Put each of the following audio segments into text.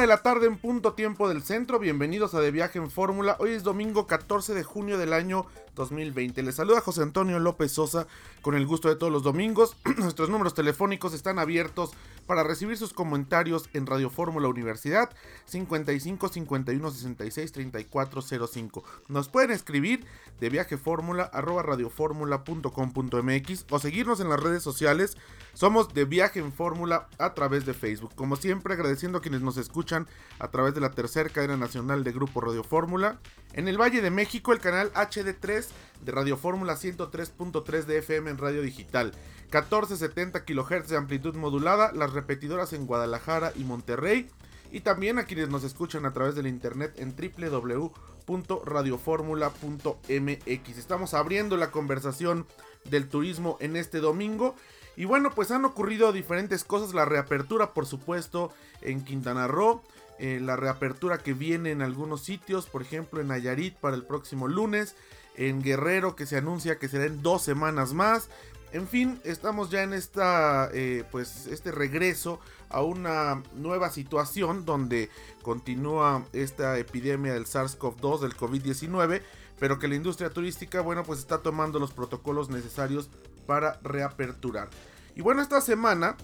De la tarde en punto tiempo del centro. Bienvenidos a De Viaje en Fórmula. Hoy es domingo 14 de junio del año 2020. Les saluda José Antonio López Sosa con el gusto de todos los domingos. Nuestros números telefónicos están abiertos para recibir sus comentarios en Radio Fórmula Universidad 55 51 66 34 05. Nos pueden escribir de viajefórmula arroba radioformula.com.mx o seguirnos en las redes sociales. Somos de Viaje en Fórmula a través de Facebook. Como siempre agradeciendo a quienes nos escuchan a través de la tercera cadena nacional de Grupo Radio Fórmula. En el Valle de México el canal HD3 de Radio Fórmula 103.3 de FM en radio digital. 1470 kHz de amplitud modulada, las repetidoras en Guadalajara y Monterrey. Y también a quienes nos escuchan a través del internet en www.radioformula.mx. Estamos abriendo la conversación del turismo en este domingo. Y bueno, pues han ocurrido diferentes cosas. La reapertura, por supuesto, en Quintana Roo. Eh, la reapertura que viene en algunos sitios, por ejemplo en Nayarit para el próximo lunes. En Guerrero que se anuncia que será en dos semanas más. En fin, estamos ya en esta, eh, pues, este regreso a una nueva situación donde continúa esta epidemia del SARS-CoV-2, del COVID-19, pero que la industria turística, bueno, pues está tomando los protocolos necesarios para reaperturar. Y bueno, esta semana,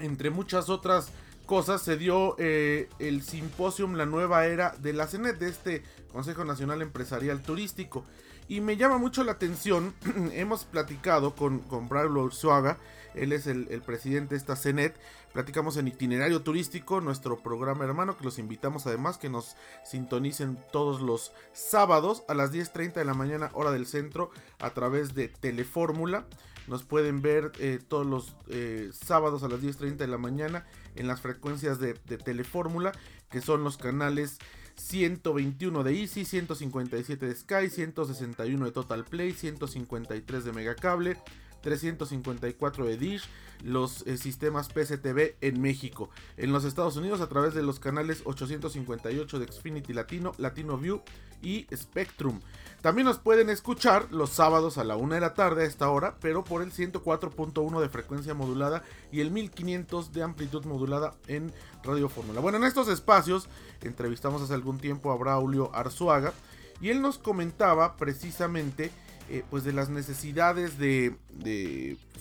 entre muchas otras cosas, se dio eh, el simposium La Nueva Era de la CENET, de este Consejo Nacional Empresarial Turístico. Y me llama mucho la atención, hemos platicado con, con Urzuaga, él es el, presidente de esta CENET, platicamos en Itinerario Turístico, nuestro programa hermano, que los invitamos además que nos sintonicen todos los sábados a las 10.30 de la mañana, hora del centro, a través de Telefórmula. Nos pueden ver eh, todos los eh, sábados a las 10.30 de la mañana en las frecuencias de, de Telefórmula, que son los canales 121 de Easy, 157 de Sky, 161 de Total Play, 153 de Megacable, 354 de Dish, los eh, sistemas PCTV en México. En los Estados Unidos a través de los canales 858 de Xfinity Latino, Latino View y Spectrum. También nos pueden escuchar los sábados a la 1 de la tarde a esta hora, pero por el 104.1 de frecuencia modulada y el 1500 de amplitud modulada en Radio Fórmula. Bueno, en estos espacios entrevistamos hace algún tiempo a Braulio Arzuaga y él nos comentaba precisamente eh, pues de las necesidades de,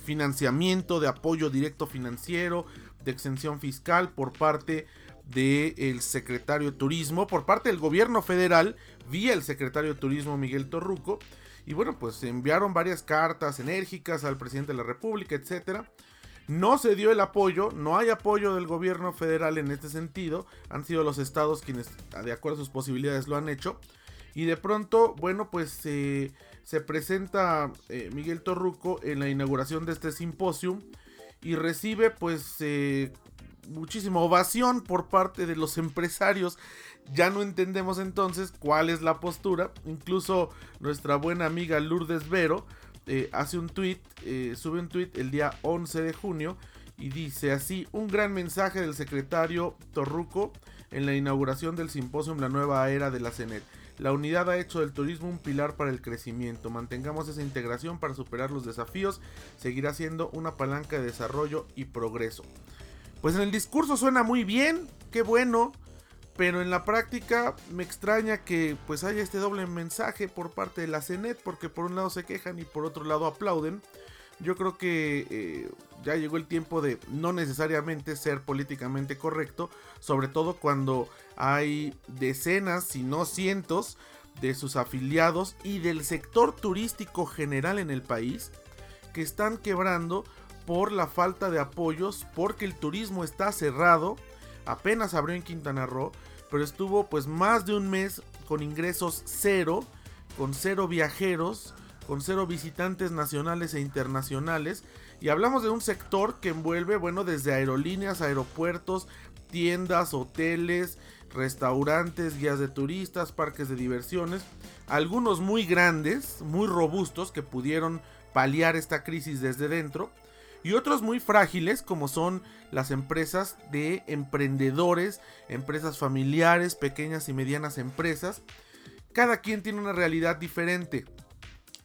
financiamiento, de apoyo directo financiero, de exención fiscal por parte del secretario de Turismo, por parte del gobierno federal, vía el secretario de Turismo Miguel Torruco. Y bueno, pues enviaron varias cartas enérgicas al presidente de la República, etcétera. No se dio el apoyo, no hay apoyo del gobierno federal en este sentido. Han sido los estados quienes, de acuerdo a sus posibilidades, lo han hecho. Y de pronto, bueno, pues se presenta eh, Miguel Torruco en la inauguración de este simposio y recibe pues eh, muchísima ovación por parte de los empresarios. Ya no entendemos entonces cuál es la postura. Incluso nuestra buena amiga Lourdes Vero eh, hace un tweet, eh, sube un tweet el día 11 de junio y dice así, un gran mensaje del secretario Torruco en la inauguración del simposio La Nueva Era de la CENET. La unidad ha hecho del turismo un pilar para el crecimiento. Mantengamos esa integración para superar los desafíos. Seguirá siendo una palanca de desarrollo y progreso. Pues en el discurso suena muy bien, qué bueno, pero en la práctica me extraña que pues haya este doble mensaje por parte de la CENET, porque por un lado se quejan y por otro lado aplauden. Yo creo que eh, ya llegó el tiempo de no necesariamente ser políticamente correcto, sobre todo cuando hay decenas, si no cientos, de sus afiliados y del sector turístico general en el país que están quebrando por la falta de apoyos, porque el turismo está cerrado, apenas abrió en Quintana Roo, pero estuvo pues más de un mes con ingresos cero, con cero viajeros, con cero visitantes nacionales e internacionales. Y hablamos de un sector que envuelve, bueno, desde aerolíneas, aeropuertos, tiendas, hoteles, restaurantes, guías de turistas, parques de diversiones, algunos muy grandes, muy robustos que pudieron paliar esta crisis desde dentro y otros muy frágiles como son las empresas de emprendedores, empresas familiares, pequeñas y medianas empresas. Cada quien tiene una realidad diferente.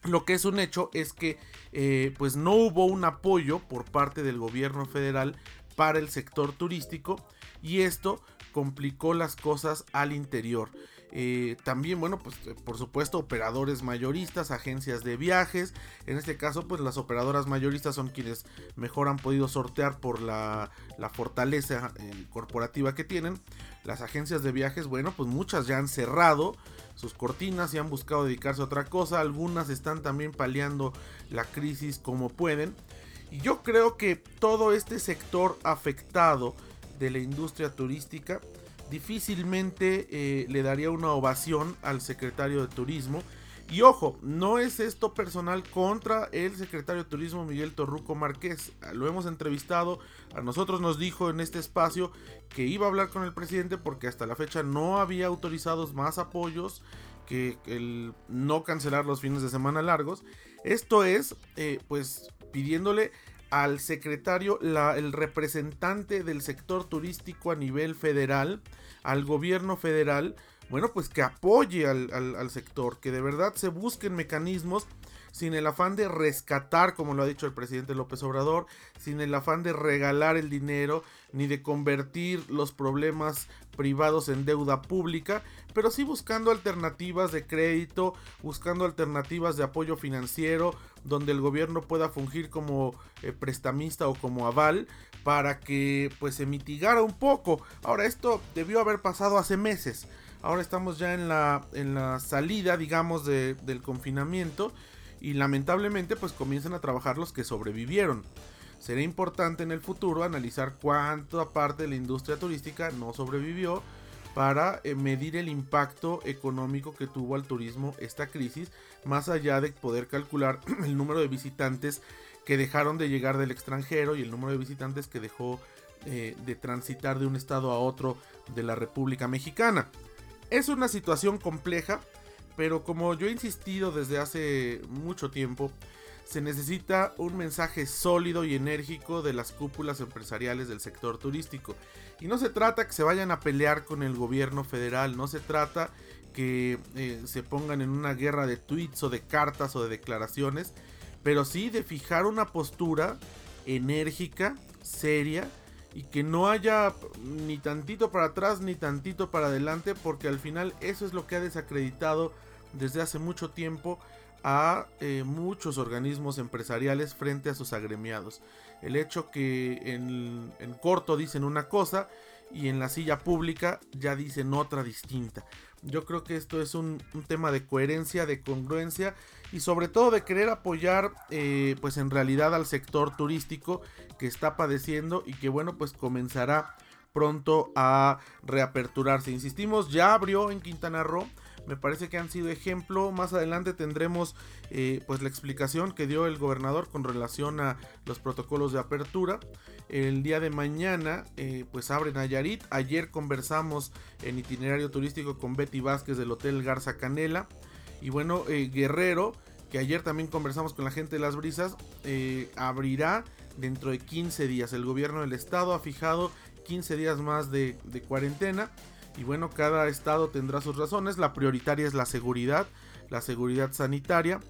Lo que es un hecho es que eh, pues no hubo un apoyo por parte del gobierno federal para el sector turístico y esto complicó las cosas al interior. Eh, también, bueno, pues eh, por supuesto operadores mayoristas, agencias de viajes. En este caso, pues las operadoras mayoristas son quienes mejor han podido sortear por la, fortaleza corporativa que tienen. Las agencias de viajes, bueno, pues muchas ya han cerrado sus cortinas y han buscado dedicarse a otra cosa. Algunas están también paliando la crisis como pueden. Y yo creo que todo este sector afectado de la industria turística difícilmente eh, le daría una ovación al secretario de Turismo. Y ojo, no es esto personal contra el secretario de Turismo Miguel Torruco Márquez. Lo hemos entrevistado, a nosotros nos dijo en este espacio que iba a hablar con el presidente porque hasta la fecha no había autorizados más apoyos que el no cancelar los fines de semana largos. Esto es, eh, pues, pidiéndole al secretario, el representante del sector turístico a nivel federal, al gobierno federal, bueno, pues que apoye al, sector, que de verdad se busquen mecanismos sin el afán de rescatar, como lo ha dicho el presidente López Obrador, sin el afán de regalar el dinero, ni de convertir los problemas privados en deuda pública, pero sí buscando alternativas de crédito, buscando alternativas de apoyo financiero, donde el gobierno pueda fungir como eh, prestamista o como aval para que pues se mitigara un poco. Ahora esto debió haber pasado hace meses. Ahora estamos ya en la, en la salida, digamos, del confinamiento y lamentablemente pues comienzan a trabajar los que sobrevivieron. Será importante en el futuro analizar cuánta parte de la industria turística no sobrevivió para eh, medir el impacto económico que tuvo al turismo esta crisis, más allá de poder calcular el número de visitantes que dejaron de llegar del extranjero y el número de visitantes que dejó eh, de transitar de un estado a otro de la República Mexicana. Es una situación compleja, pero como yo he insistido desde hace mucho tiempo, se necesita un mensaje sólido y enérgico de las cúpulas empresariales del sector turístico. Y no se trata que se vayan a pelear con el gobierno federal, no se trata que eh, se pongan en una guerra de tweets o de cartas o de declaraciones, pero sí de fijar una postura enérgica, seria, y que no haya ni tantito para atrás ni tantito para adelante, porque al final eso es lo que ha desacreditado desde hace mucho tiempo a eh, muchos organismos empresariales frente a sus agremiados. El hecho que en, corto dicen una cosa y en la silla pública ya dicen otra distinta. Yo creo que esto es un, tema de coherencia, de congruencia y sobre todo de querer apoyar eh, pues en realidad al sector turístico que está padeciendo y que bueno pues comenzará pronto a reaperturarse. Insistimos, ya abrió en Quintana Roo me parece que han sido ejemplo. Más adelante tendremos eh, pues la explicación que dio el gobernador con relación a los protocolos de apertura. El día de mañana eh, pues abren Nayarit. Ayer conversamos en itinerario turístico con Betty Vázquez del Hotel Garza Canela. Y bueno, eh, Guerrero, que ayer también conversamos con la gente de las brisas, abrirá dentro de 15 días. El gobierno del estado ha fijado 15 días más de cuarentena. Y bueno, cada estado tendrá sus razones. La prioritaria es la seguridad, la seguridad sanitaria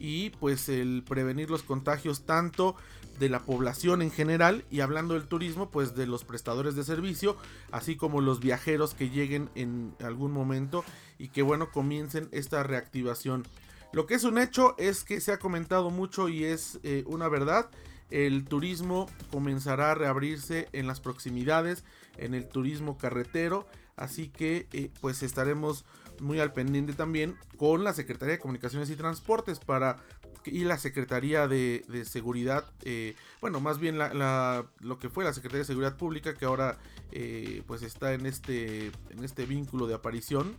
y pues el prevenir los contagios tanto de la población en general y hablando del turismo pues de los prestadores de servicio así como los viajeros que lleguen en algún momento y que bueno comiencen esta reactivación. Lo que es un hecho es que se ha comentado mucho y es eh, una verdad el turismo comenzará a reabrirse en las proximidades en el turismo carretero Así que eh, pues estaremos muy al pendiente también con la Secretaría de Comunicaciones y Transportes para y la Secretaría de, Seguridad, eh, bueno, más bien lo que fue la Secretaría de Seguridad Pública, que ahora eh, pues está en este, en este vínculo de aparición,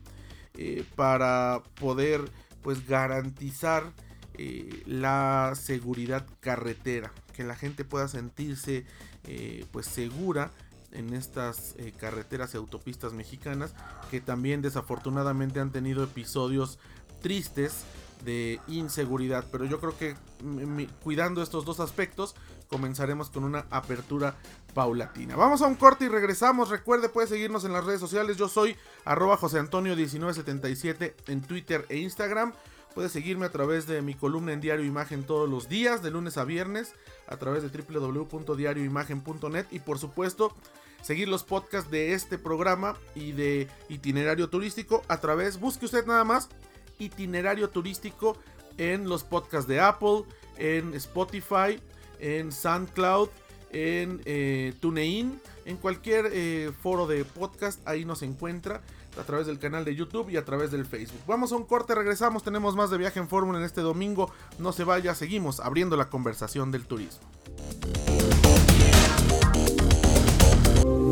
para poder pues garantizar eh, la seguridad carretera, que la gente pueda sentirse eh, pues segura en estas eh, carreteras y autopistas mexicanas que también desafortunadamente han tenido episodios tristes de inseguridad. Pero yo creo que cuidando estos dos aspectos comenzaremos con una apertura paulatina. Vamos a un corte y regresamos. Recuerde, puede seguirnos en las redes sociales. Yo soy arroba José Antonio 1977 en Twitter e Instagram. Puede seguirme a través de mi columna en Diario Imagen todos los días, de lunes a viernes, a través de www.diarioimagen.net y por supuesto seguir los podcasts de este programa y de itinerario turístico a través, busque usted nada más itinerario turístico en los podcasts de Apple, en Spotify, en SoundCloud, en eh, TuneIn, en cualquier eh, foro de podcast, ahí nos encuentra a través del canal de YouTube y a través del Facebook. Vamos a un corte, regresamos, tenemos más de viaje en fórmula en este domingo, no se vaya, seguimos abriendo la conversación del turismo.